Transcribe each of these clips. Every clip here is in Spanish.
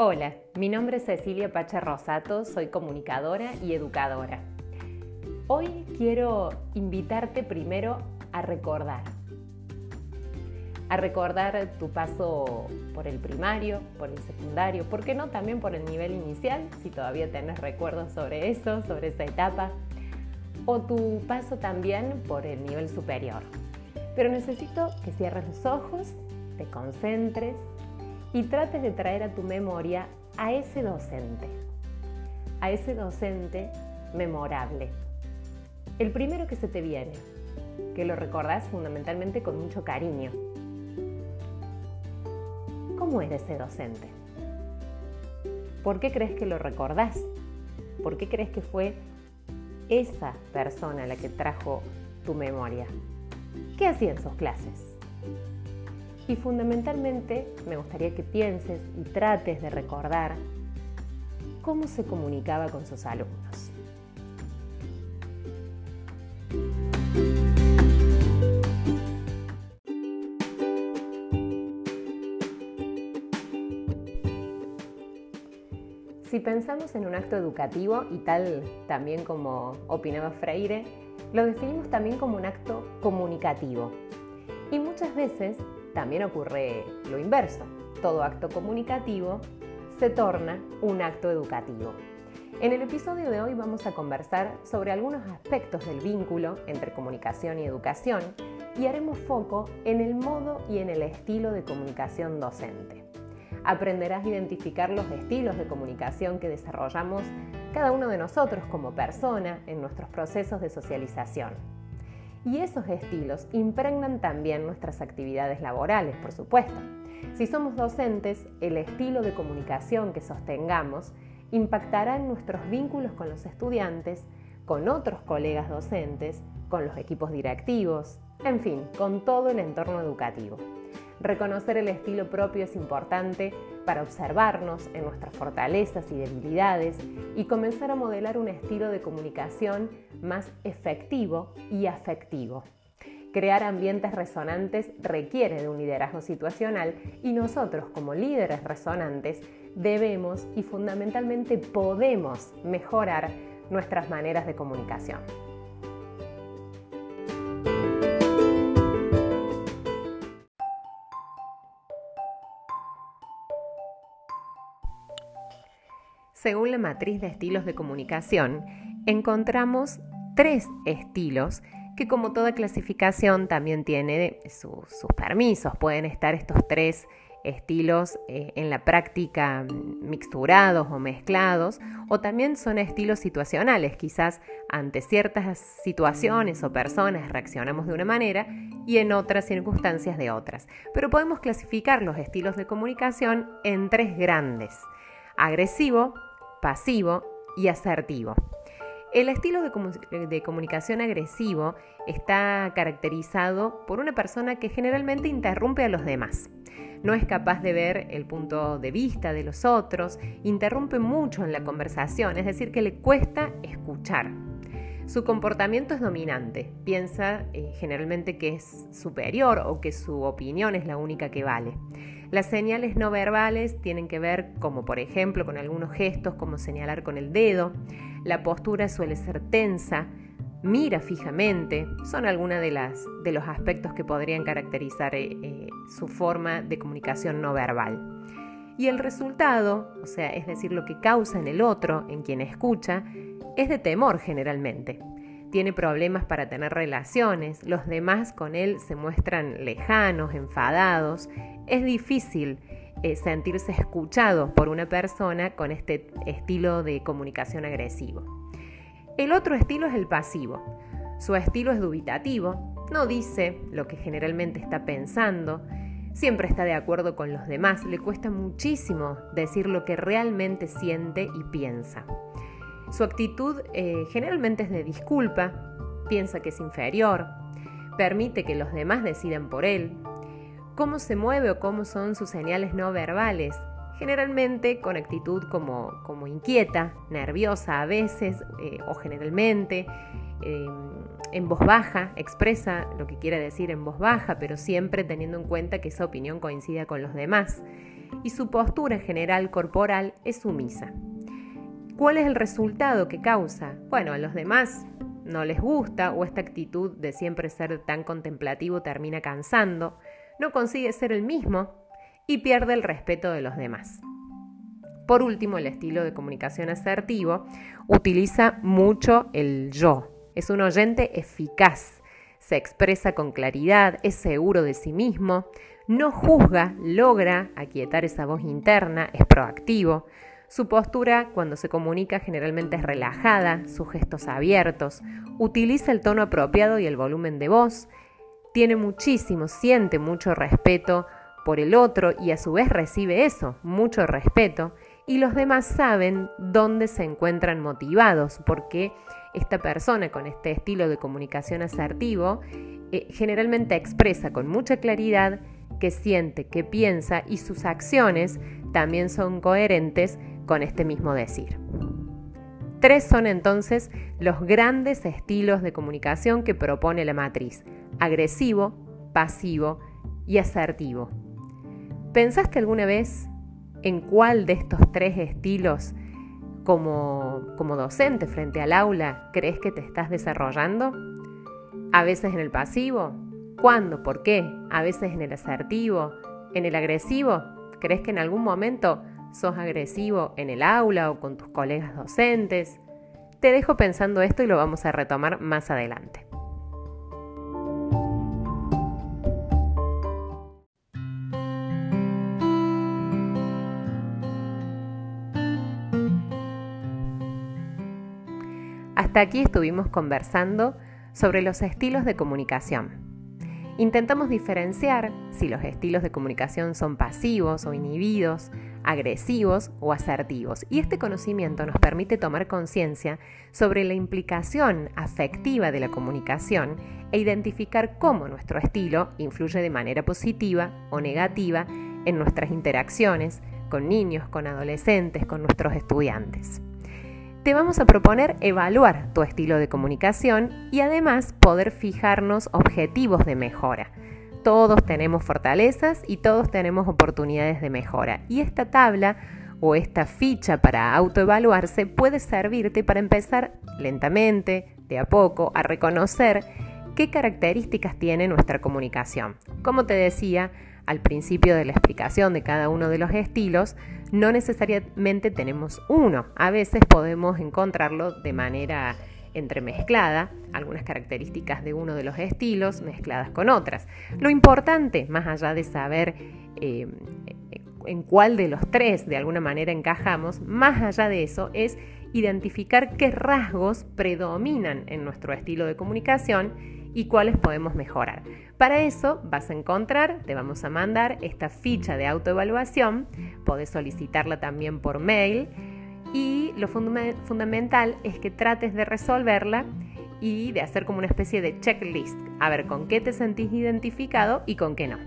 Hola, mi nombre es Cecilia Pacha Rosato, soy comunicadora y educadora. Hoy quiero invitarte primero a recordar. A recordar tu paso por el primario, por el secundario, ¿por qué no también por el nivel inicial, si todavía tenés recuerdos sobre eso, sobre esa etapa? O tu paso también por el nivel superior. Pero necesito que cierres los ojos, te concentres y trates de traer a tu memoria a ese docente, a ese docente memorable. El primero que se te viene, que lo recordás fundamentalmente con mucho cariño. ¿Cómo era ese docente? ¿Por qué crees que lo recordás? ¿Por qué crees que fue esa persona la que trajo tu memoria? ¿Qué hacía en sus clases? Y fundamentalmente me gustaría que pienses y trates de recordar cómo se comunicaba con sus alumnos. Si pensamos en un acto educativo, y tal también como opinaba Freire, lo definimos también como un acto comunicativo. Y muchas veces también ocurre lo inverso. Todo acto comunicativo se torna un acto educativo. En el episodio de hoy vamos a conversar sobre algunos aspectos del vínculo entre comunicación y educación y haremos foco en el modo y en el estilo de comunicación docente. Aprenderás a identificar los estilos de comunicación que desarrollamos cada uno de nosotros como persona en nuestros procesos de socialización y esos estilos impregnan también nuestras actividades laborales, por supuesto. Si somos docentes, el estilo de comunicación que sostengamos impactará en nuestros vínculos con los estudiantes, con otros colegas docentes, con los equipos directivos, en fin, con todo el entorno educativo. Reconocer el estilo propio es importante para observarnos en nuestras fortalezas y debilidades y comenzar a modelar un estilo de comunicación más efectivo y afectivo. Crear ambientes resonantes requiere de un liderazgo situacional y nosotros como líderes resonantes debemos y fundamentalmente podemos mejorar nuestras maneras de comunicación. Según la matriz de estilos de comunicación, encontramos tres estilos que como toda clasificación también tiene sus permisos. Pueden estar estos tres estilos eh, en la práctica mixturados o mezclados, o también son estilos situacionales. Quizás ante ciertas situaciones o personas reaccionamos de una manera y en otras circunstancias de otras. Pero podemos clasificar los estilos de comunicación en tres grandes. Agresivo, pasivo y asertivo. El estilo de, comunicación agresivo está caracterizado por una persona que generalmente interrumpe a los demás. No es capaz de ver el punto de vista de los otros, interrumpe mucho en la conversación, es decir, que le cuesta escuchar. Su comportamiento es dominante, piensa eh, generalmente que es superior o que su opinión es la única que vale. Las señales no verbales tienen que ver, como por ejemplo, con algunos gestos como señalar con el dedo. La postura suele ser tensa, mira fijamente. Son algunos de, de los aspectos que podrían caracterizar eh, eh, su forma de comunicación no verbal. Y el resultado, o sea, es decir, lo que causa en el otro, en quien escucha, es de temor generalmente tiene problemas para tener relaciones, los demás con él se muestran lejanos, enfadados. Es difícil eh, sentirse escuchado por una persona con este estilo de comunicación agresivo. El otro estilo es el pasivo. Su estilo es dubitativo, no dice lo que generalmente está pensando, siempre está de acuerdo con los demás, le cuesta muchísimo decir lo que realmente siente y piensa. Su actitud eh, generalmente es de disculpa, piensa que es inferior, permite que los demás decidan por él. Cómo se mueve o cómo son sus señales no verbales, generalmente con actitud como, como inquieta, nerviosa a veces eh, o generalmente, em, en voz baja, expresa lo que quiere decir en voz baja, pero siempre teniendo en cuenta que esa opinión coincida con los demás. y su postura general corporal es sumisa. ¿Cuál es el resultado que causa? Bueno, a los demás no les gusta o esta actitud de siempre ser tan contemplativo termina cansando, no consigue ser el mismo y pierde el respeto de los demás. Por último, el estilo de comunicación asertivo utiliza mucho el yo. Es un oyente eficaz, se expresa con claridad, es seguro de sí mismo, no juzga, logra aquietar esa voz interna, es proactivo. Su postura cuando se comunica generalmente es relajada, sus gestos abiertos, utiliza el tono apropiado y el volumen de voz, tiene muchísimo, siente mucho respeto por el otro y a su vez recibe eso, mucho respeto, y los demás saben dónde se encuentran motivados, porque esta persona con este estilo de comunicación asertivo eh, generalmente expresa con mucha claridad que siente, que piensa y sus acciones también son coherentes con este mismo decir. Tres son entonces los grandes estilos de comunicación que propone la matriz, agresivo, pasivo y asertivo. ¿Pensaste alguna vez en cuál de estos tres estilos como, como docente frente al aula crees que te estás desarrollando? ¿A veces en el pasivo? ¿Cuándo? ¿Por qué? ¿A veces en el asertivo? ¿En el agresivo? ¿Crees que en algún momento sos agresivo en el aula o con tus colegas docentes? Te dejo pensando esto y lo vamos a retomar más adelante. Hasta aquí estuvimos conversando sobre los estilos de comunicación. Intentamos diferenciar si los estilos de comunicación son pasivos o inhibidos, agresivos o asertivos. Y este conocimiento nos permite tomar conciencia sobre la implicación afectiva de la comunicación e identificar cómo nuestro estilo influye de manera positiva o negativa en nuestras interacciones con niños, con adolescentes, con nuestros estudiantes te vamos a proponer evaluar tu estilo de comunicación y además poder fijarnos objetivos de mejora. Todos tenemos fortalezas y todos tenemos oportunidades de mejora. Y esta tabla o esta ficha para autoevaluarse puede servirte para empezar lentamente, de a poco, a reconocer qué características tiene nuestra comunicación. Como te decía, al principio de la explicación de cada uno de los estilos, no necesariamente tenemos uno. A veces podemos encontrarlo de manera entremezclada, algunas características de uno de los estilos mezcladas con otras. Lo importante, más allá de saber eh, en cuál de los tres de alguna manera encajamos, más allá de eso es identificar qué rasgos predominan en nuestro estilo de comunicación y cuáles podemos mejorar. Para eso vas a encontrar, te vamos a mandar esta ficha de autoevaluación, podés solicitarla también por mail y lo fundamental es que trates de resolverla y de hacer como una especie de checklist, a ver con qué te sentís identificado y con qué no.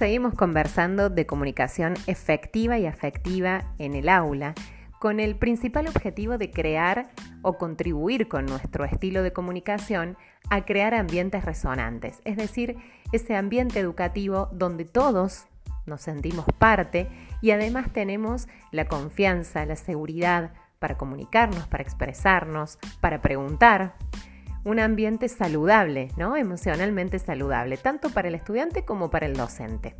Seguimos conversando de comunicación efectiva y afectiva en el aula con el principal objetivo de crear o contribuir con nuestro estilo de comunicación a crear ambientes resonantes, es decir, ese ambiente educativo donde todos nos sentimos parte y además tenemos la confianza, la seguridad para comunicarnos, para expresarnos, para preguntar, un ambiente saludable, ¿no? Emocionalmente saludable, tanto para el estudiante como para el docente.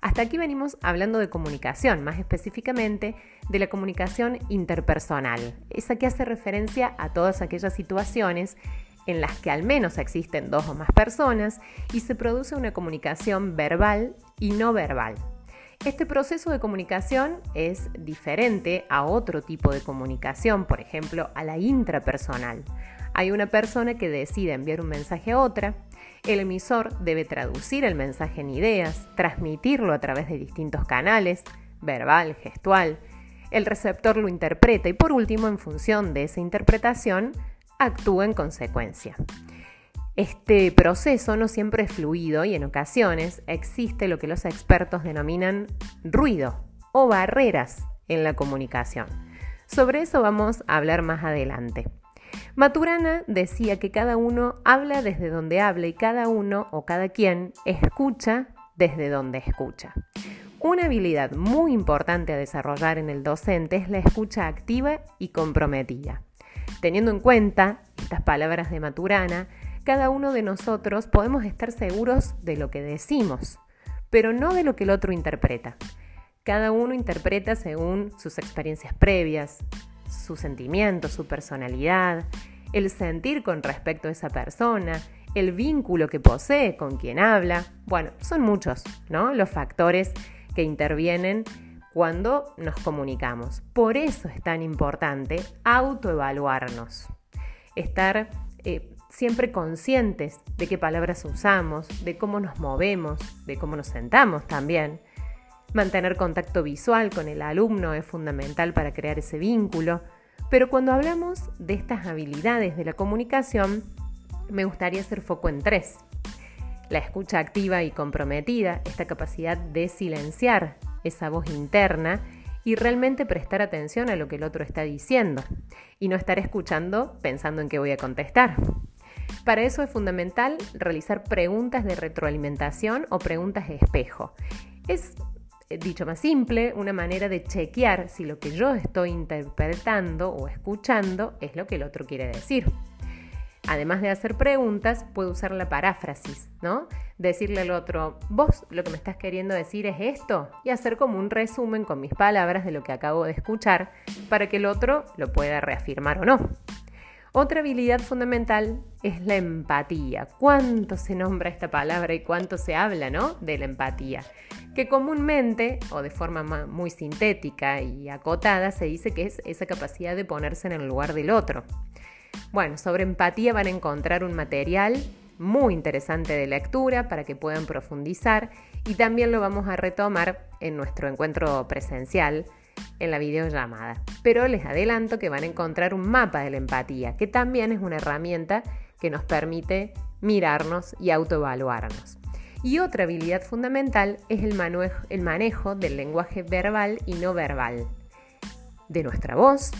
Hasta aquí venimos hablando de comunicación, más específicamente de la comunicación interpersonal, esa que hace referencia a todas aquellas situaciones en las que al menos existen dos o más personas y se produce una comunicación verbal y no verbal. Este proceso de comunicación es diferente a otro tipo de comunicación, por ejemplo, a la intrapersonal. Hay una persona que decide enviar un mensaje a otra, el emisor debe traducir el mensaje en ideas, transmitirlo a través de distintos canales, verbal, gestual, el receptor lo interpreta y por último, en función de esa interpretación, actúa en consecuencia. Este proceso no siempre es fluido y en ocasiones existe lo que los expertos denominan ruido o barreras en la comunicación. Sobre eso vamos a hablar más adelante. Maturana decía que cada uno habla desde donde habla y cada uno o cada quien escucha desde donde escucha. Una habilidad muy importante a desarrollar en el docente es la escucha activa y comprometida. Teniendo en cuenta estas palabras de Maturana, cada uno de nosotros podemos estar seguros de lo que decimos, pero no de lo que el otro interpreta. Cada uno interpreta según sus experiencias previas, sus sentimientos, su personalidad, el sentir con respecto a esa persona, el vínculo que posee con quien habla. Bueno, son muchos, ¿no? Los factores que intervienen cuando nos comunicamos. Por eso es tan importante autoevaluarnos, estar eh, siempre conscientes de qué palabras usamos, de cómo nos movemos, de cómo nos sentamos también. Mantener contacto visual con el alumno es fundamental para crear ese vínculo, pero cuando hablamos de estas habilidades de la comunicación, me gustaría hacer foco en tres. La escucha activa y comprometida, esta capacidad de silenciar esa voz interna y realmente prestar atención a lo que el otro está diciendo y no estar escuchando pensando en qué voy a contestar. Para eso es fundamental realizar preguntas de retroalimentación o preguntas de espejo. Es, dicho más simple, una manera de chequear si lo que yo estoy interpretando o escuchando es lo que el otro quiere decir. Además de hacer preguntas, puedo usar la paráfrasis, ¿no? Decirle al otro, vos lo que me estás queriendo decir es esto, y hacer como un resumen con mis palabras de lo que acabo de escuchar para que el otro lo pueda reafirmar o no. Otra habilidad fundamental es la empatía. ¿Cuánto se nombra esta palabra y cuánto se habla, ¿no? De la empatía. Que comúnmente, o de forma muy sintética y acotada, se dice que es esa capacidad de ponerse en el lugar del otro. Bueno, sobre empatía van a encontrar un material muy interesante de lectura para que puedan profundizar y también lo vamos a retomar en nuestro encuentro presencial en la videollamada. Pero les adelanto que van a encontrar un mapa de la empatía, que también es una herramienta que nos permite mirarnos y autoevaluarnos. Y otra habilidad fundamental es el el manejo del lenguaje verbal y no verbal, de nuestra voz,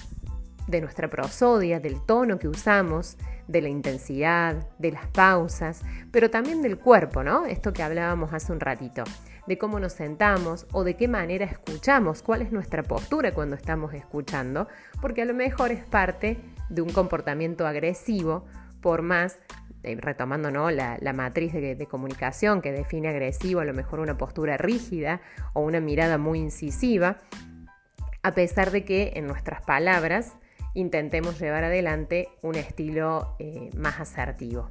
de nuestra prosodia, del tono que usamos, de la intensidad, de las pausas, pero también del cuerpo, ¿no? Esto que hablábamos hace un ratito, de cómo nos sentamos o de qué manera escuchamos, cuál es nuestra postura cuando estamos escuchando, porque a lo mejor es parte de un comportamiento agresivo, por más eh, retomando ¿no? la, matriz de, de, comunicación que define agresivo, a lo mejor una postura rígida o una mirada muy incisiva, a pesar de que en nuestras palabras intentemos llevar adelante un estilo eh, más asertivo.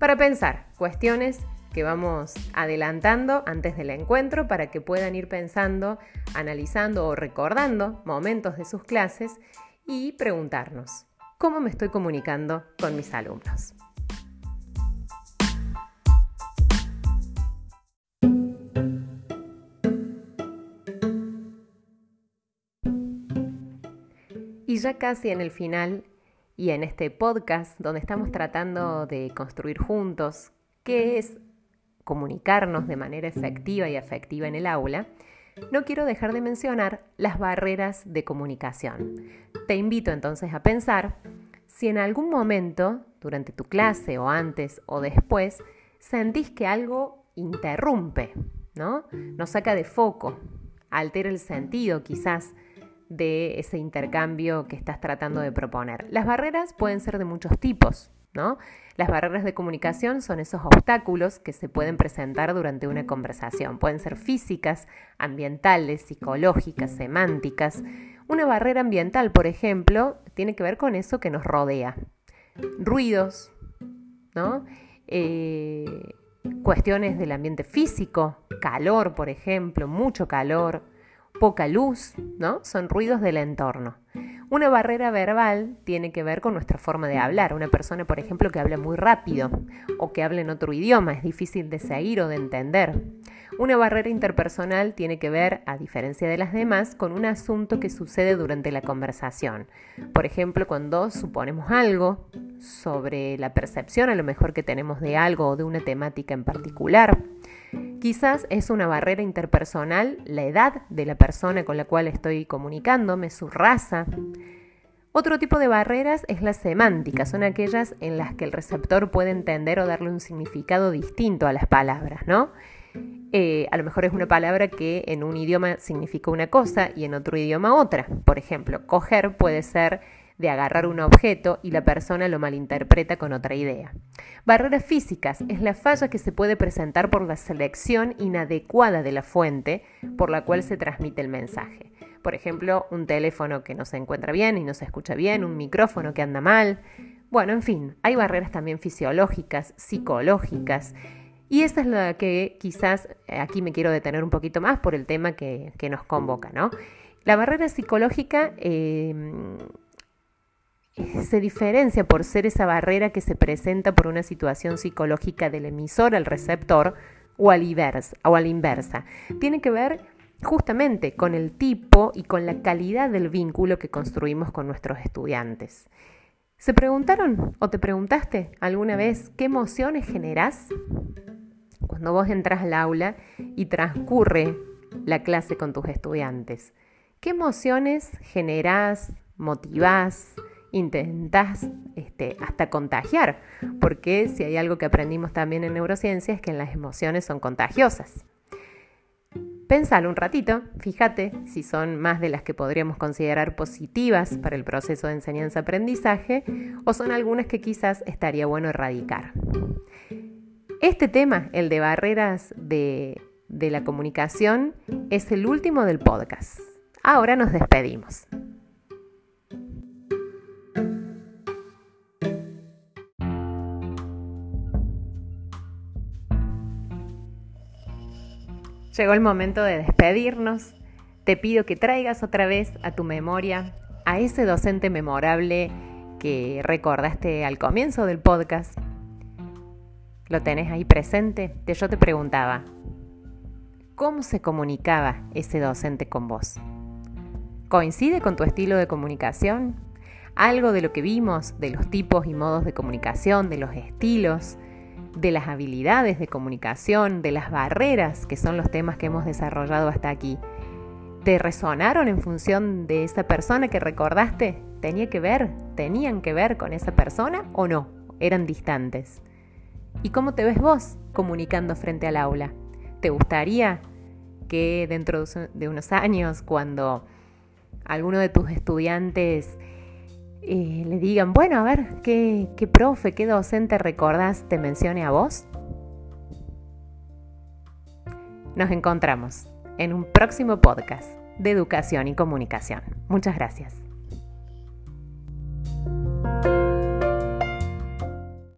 Para pensar, cuestiones que vamos adelantando antes del encuentro para que puedan ir pensando, analizando o recordando momentos de sus clases y preguntarnos, ¿cómo me estoy comunicando con mis alumnos? Y ya casi en el final y en este podcast donde estamos tratando de construir juntos qué es comunicarnos de manera efectiva y afectiva en el aula, no quiero dejar de mencionar las barreras de comunicación. Te invito entonces a pensar si en algún momento, durante tu clase o antes o después, sentís que algo interrumpe, ¿no? Nos saca de foco, altera el sentido quizás de ese intercambio que estás tratando de proponer. Las barreras pueden ser de muchos tipos, ¿no? Las barreras de comunicación son esos obstáculos que se pueden presentar durante una conversación. Pueden ser físicas, ambientales, psicológicas, semánticas. Una barrera ambiental, por ejemplo, tiene que ver con eso que nos rodea. Ruidos. Eh, cuestiones del ambiente físico, calor, por ejemplo, mucho calor, poca luz, ¿no? Son ruidos del entorno. Una barrera verbal tiene que ver con nuestra forma de hablar. Una persona, por ejemplo, que habla muy rápido o que habla en otro idioma es difícil de seguir o de entender. Una barrera interpersonal tiene que ver, a diferencia de las demás, con un asunto que sucede durante la conversación. Por ejemplo, cuando suponemos algo sobre la percepción a lo mejor que tenemos de algo o de una temática en particular Quizás es una barrera interpersonal la edad de la persona con la cual estoy comunicándome, su raza. Otro tipo de barreras es la semántica, son aquellas en las que el receptor puede entender o darle un significado distinto a las palabras, ¿no? Eh, a lo mejor es una palabra que en un idioma significa una cosa y en otro idioma otra. Por ejemplo, coger puede ser de agarrar un objeto y la persona lo malinterpreta con otra idea. Barreras físicas es la falla que se puede presentar por la selección inadecuada de la fuente por la cual se transmite el mensaje. Por ejemplo, un teléfono que no se encuentra bien y no se escucha bien, un micrófono que anda mal. Bueno, en fin, hay barreras también fisiológicas, psicológicas. Y esa es la que quizás eh, aquí me quiero detener un poquito más por el tema que, nos convoca, ¿no? La barrera psicológica eh, se diferencia por ser esa barrera que se presenta por una situación psicológica del emisor al receptor o, al inversa, o a la inversa. Tiene que ver justamente con el tipo y con la calidad del vínculo que construimos con nuestros estudiantes. ¿Se preguntaron o te preguntaste alguna vez qué emociones generás cuando vos entras al aula y transcurre la clase con tus estudiantes? ¿Qué emociones generás, motivás, intentás este, hasta contagiar, porque si hay algo que aprendimos también en neurociencia es que las emociones son contagiosas. Pensalo un ratito, fíjate si son más de las que podríamos considerar positivas para el proceso de enseñanza-aprendizaje o son algunas que quizás estaría bueno erradicar. Este tema, el de barreras de, de la comunicación, es el último del podcast. Ahora nos despedimos. Llegó el momento de despedirnos. Te pido que traigas otra vez a tu memoria a ese docente memorable que recordaste al comienzo del podcast. ¿Lo tenés ahí presente? Yo te preguntaba, ¿cómo se comunicaba ese docente con vos? ¿Coincide con tu estilo de comunicación? Algo de lo que vimos, de los tipos y modos de comunicación, de los estilos, de las habilidades de comunicación, de las barreras, que son los temas que hemos desarrollado hasta aquí, ¿te resonaron en función de esa persona que recordaste? ¿Tenía que ver? ¿Tenían que ver con esa persona o no? ¿Eran distantes? ¿Y cómo te ves vos comunicando frente al aula? ¿Te gustaría que dentro de unos años, cuando alguno de tus estudiantes eh, le digan, bueno, a ver, ¿qué, ¿qué profe, qué docente recordás te mencione a vos? Nos encontramos en un próximo podcast de educación y comunicación. Muchas gracias.